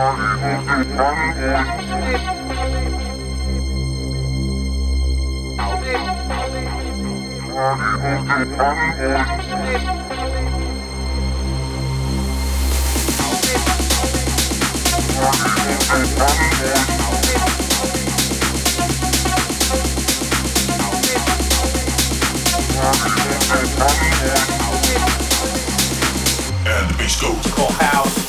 And the bass goes. Call house.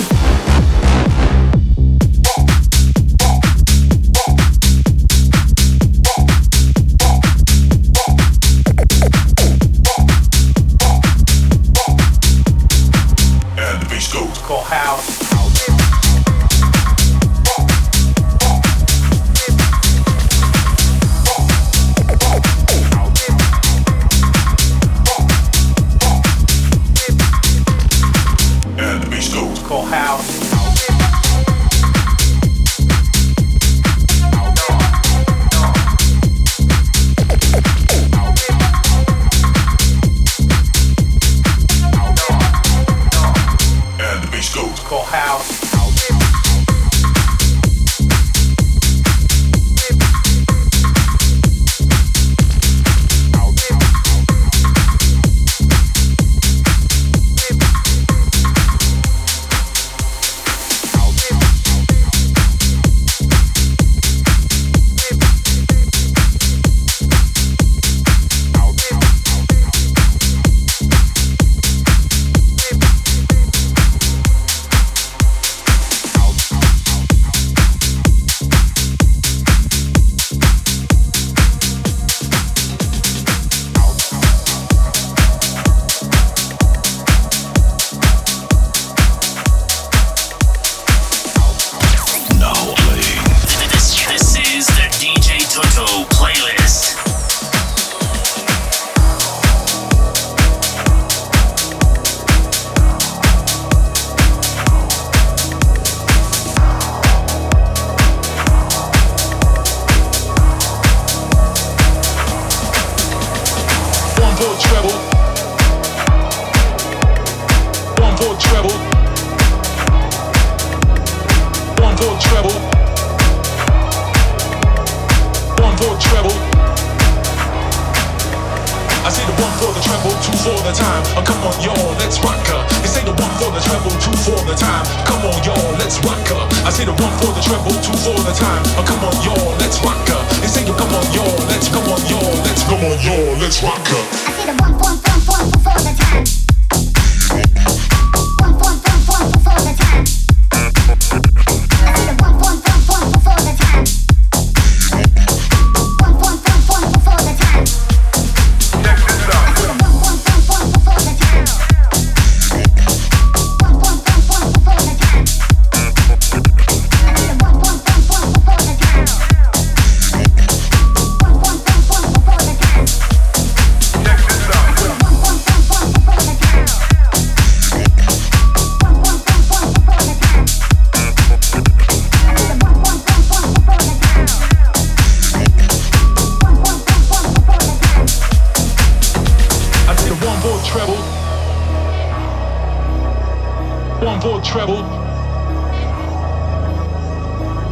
One for treble.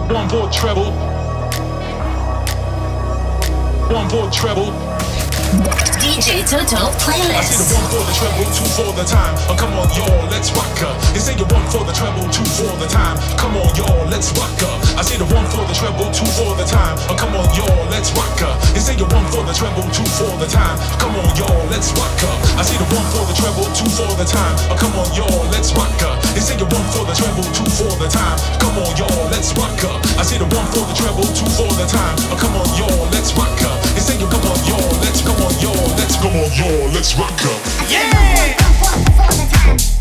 One for treble. One for treble. DJ Toto I playlist. one for the treble, two for the time. Oh, come on, y'all, let's rock. They say one for the treble, two for the time. Come on, y'all, let's rock. I see the one for the treble, two for the time. Oh, come on, y'all, let's rock say one for the treble, two for the time. Come on, y'all, let's rock. I see the one for the treble, two for the time. Oh, come on, y'all, let's rock say one for the treble, two for the time. Come on, y'all, let's rock. I see the one for the treble, two for the time. Oh, come on, y'all, let's rock say, come on, y'all, let's come on, y'all, let's come on, y'all, let's rock up. W-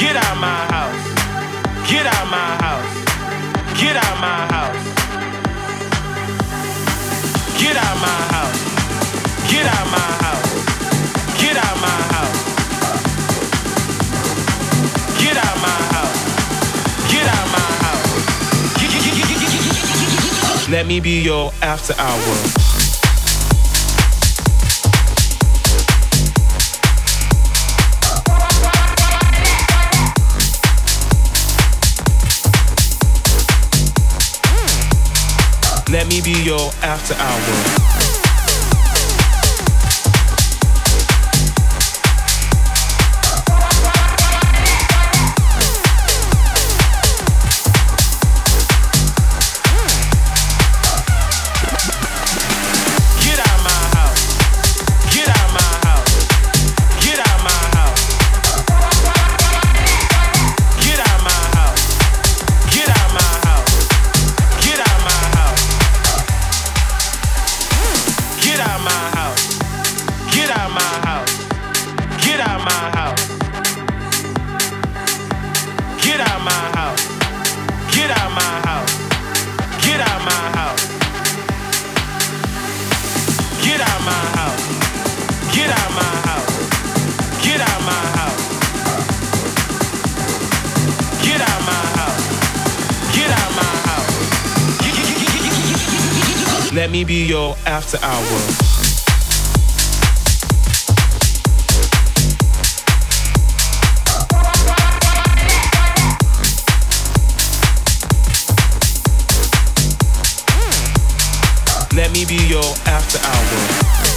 Get out my house. Get out my house. Get out my house. Get out my house. Get out my house. Get out my house. Get out my house. Get out my house. Let me be your after hour. Let me be your after hour. after hour. Let me be your after hour.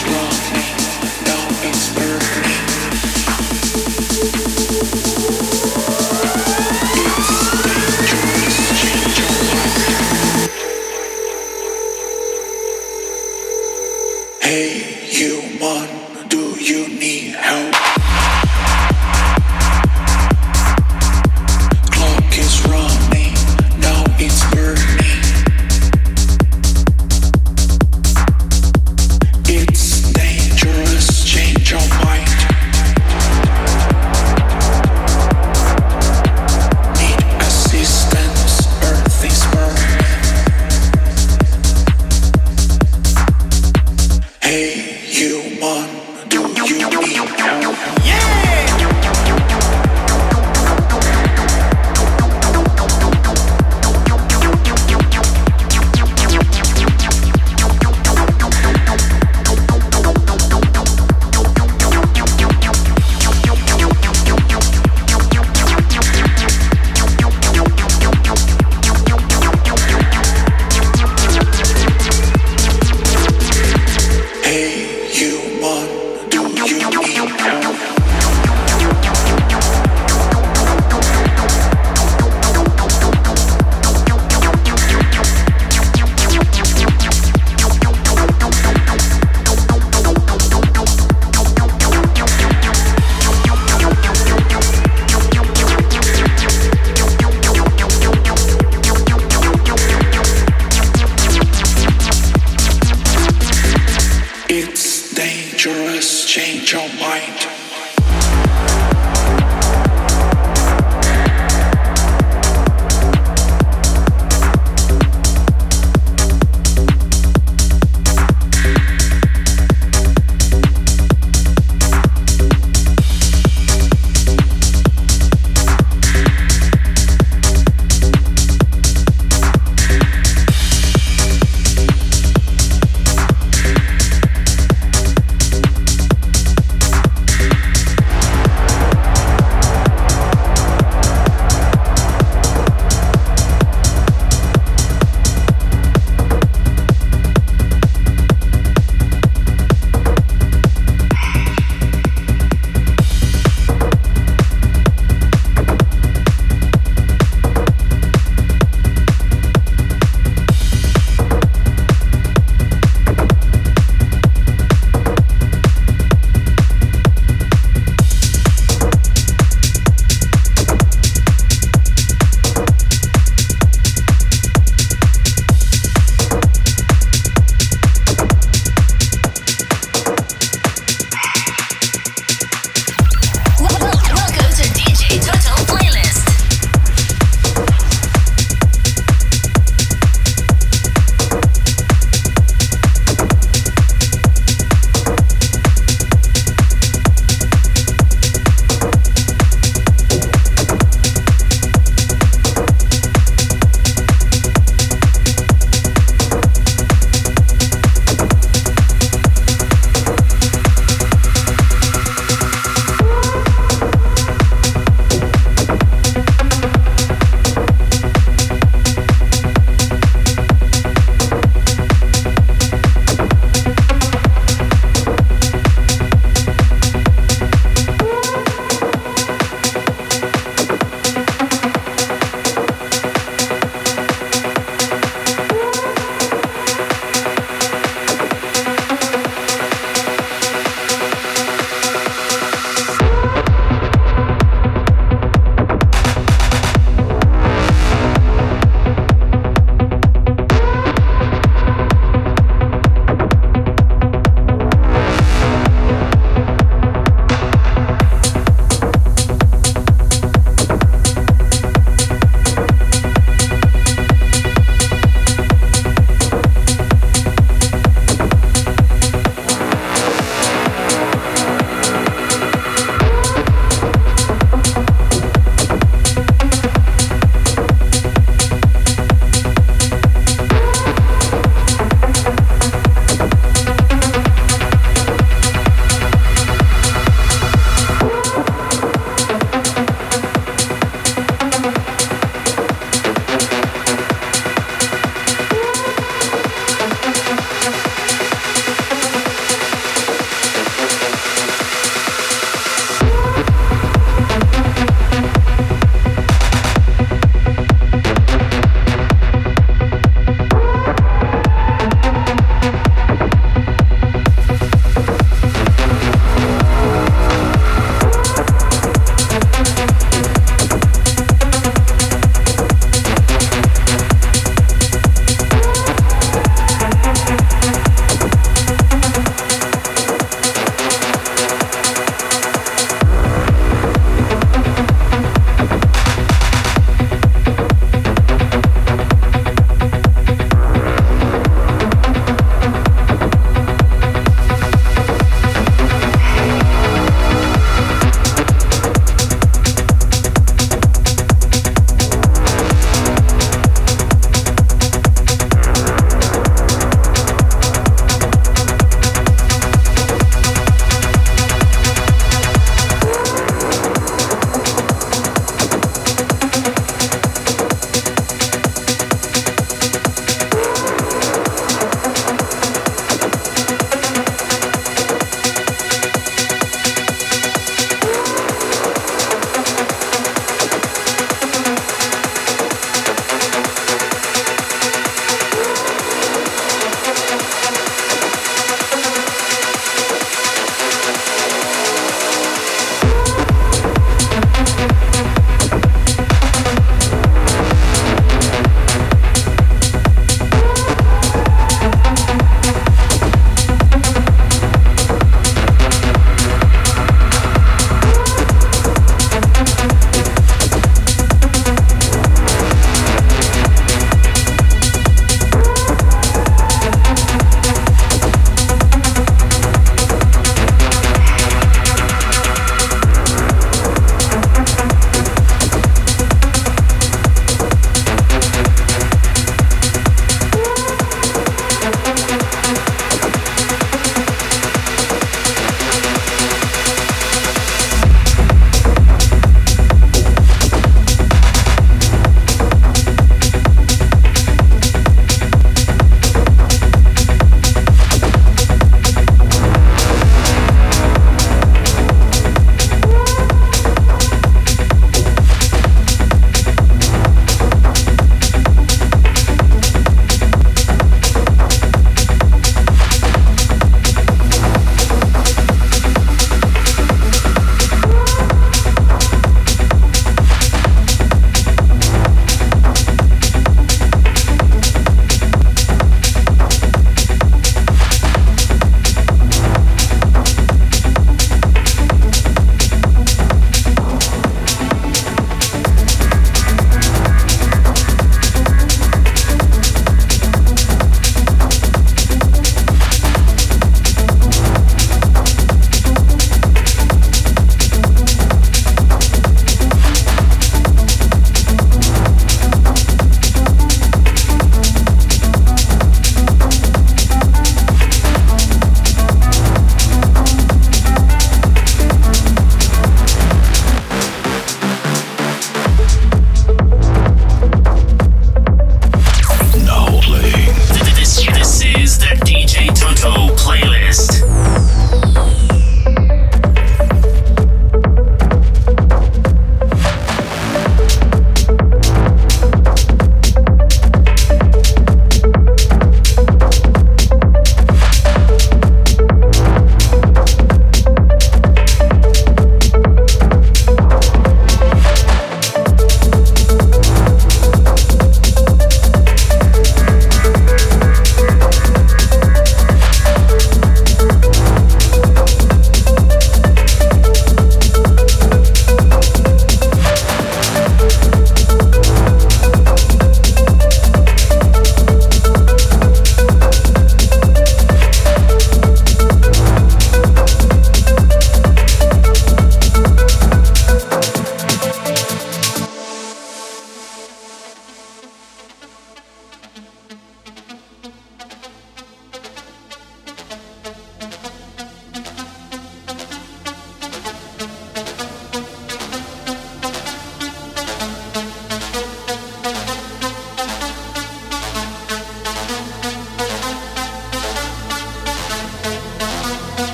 Hey,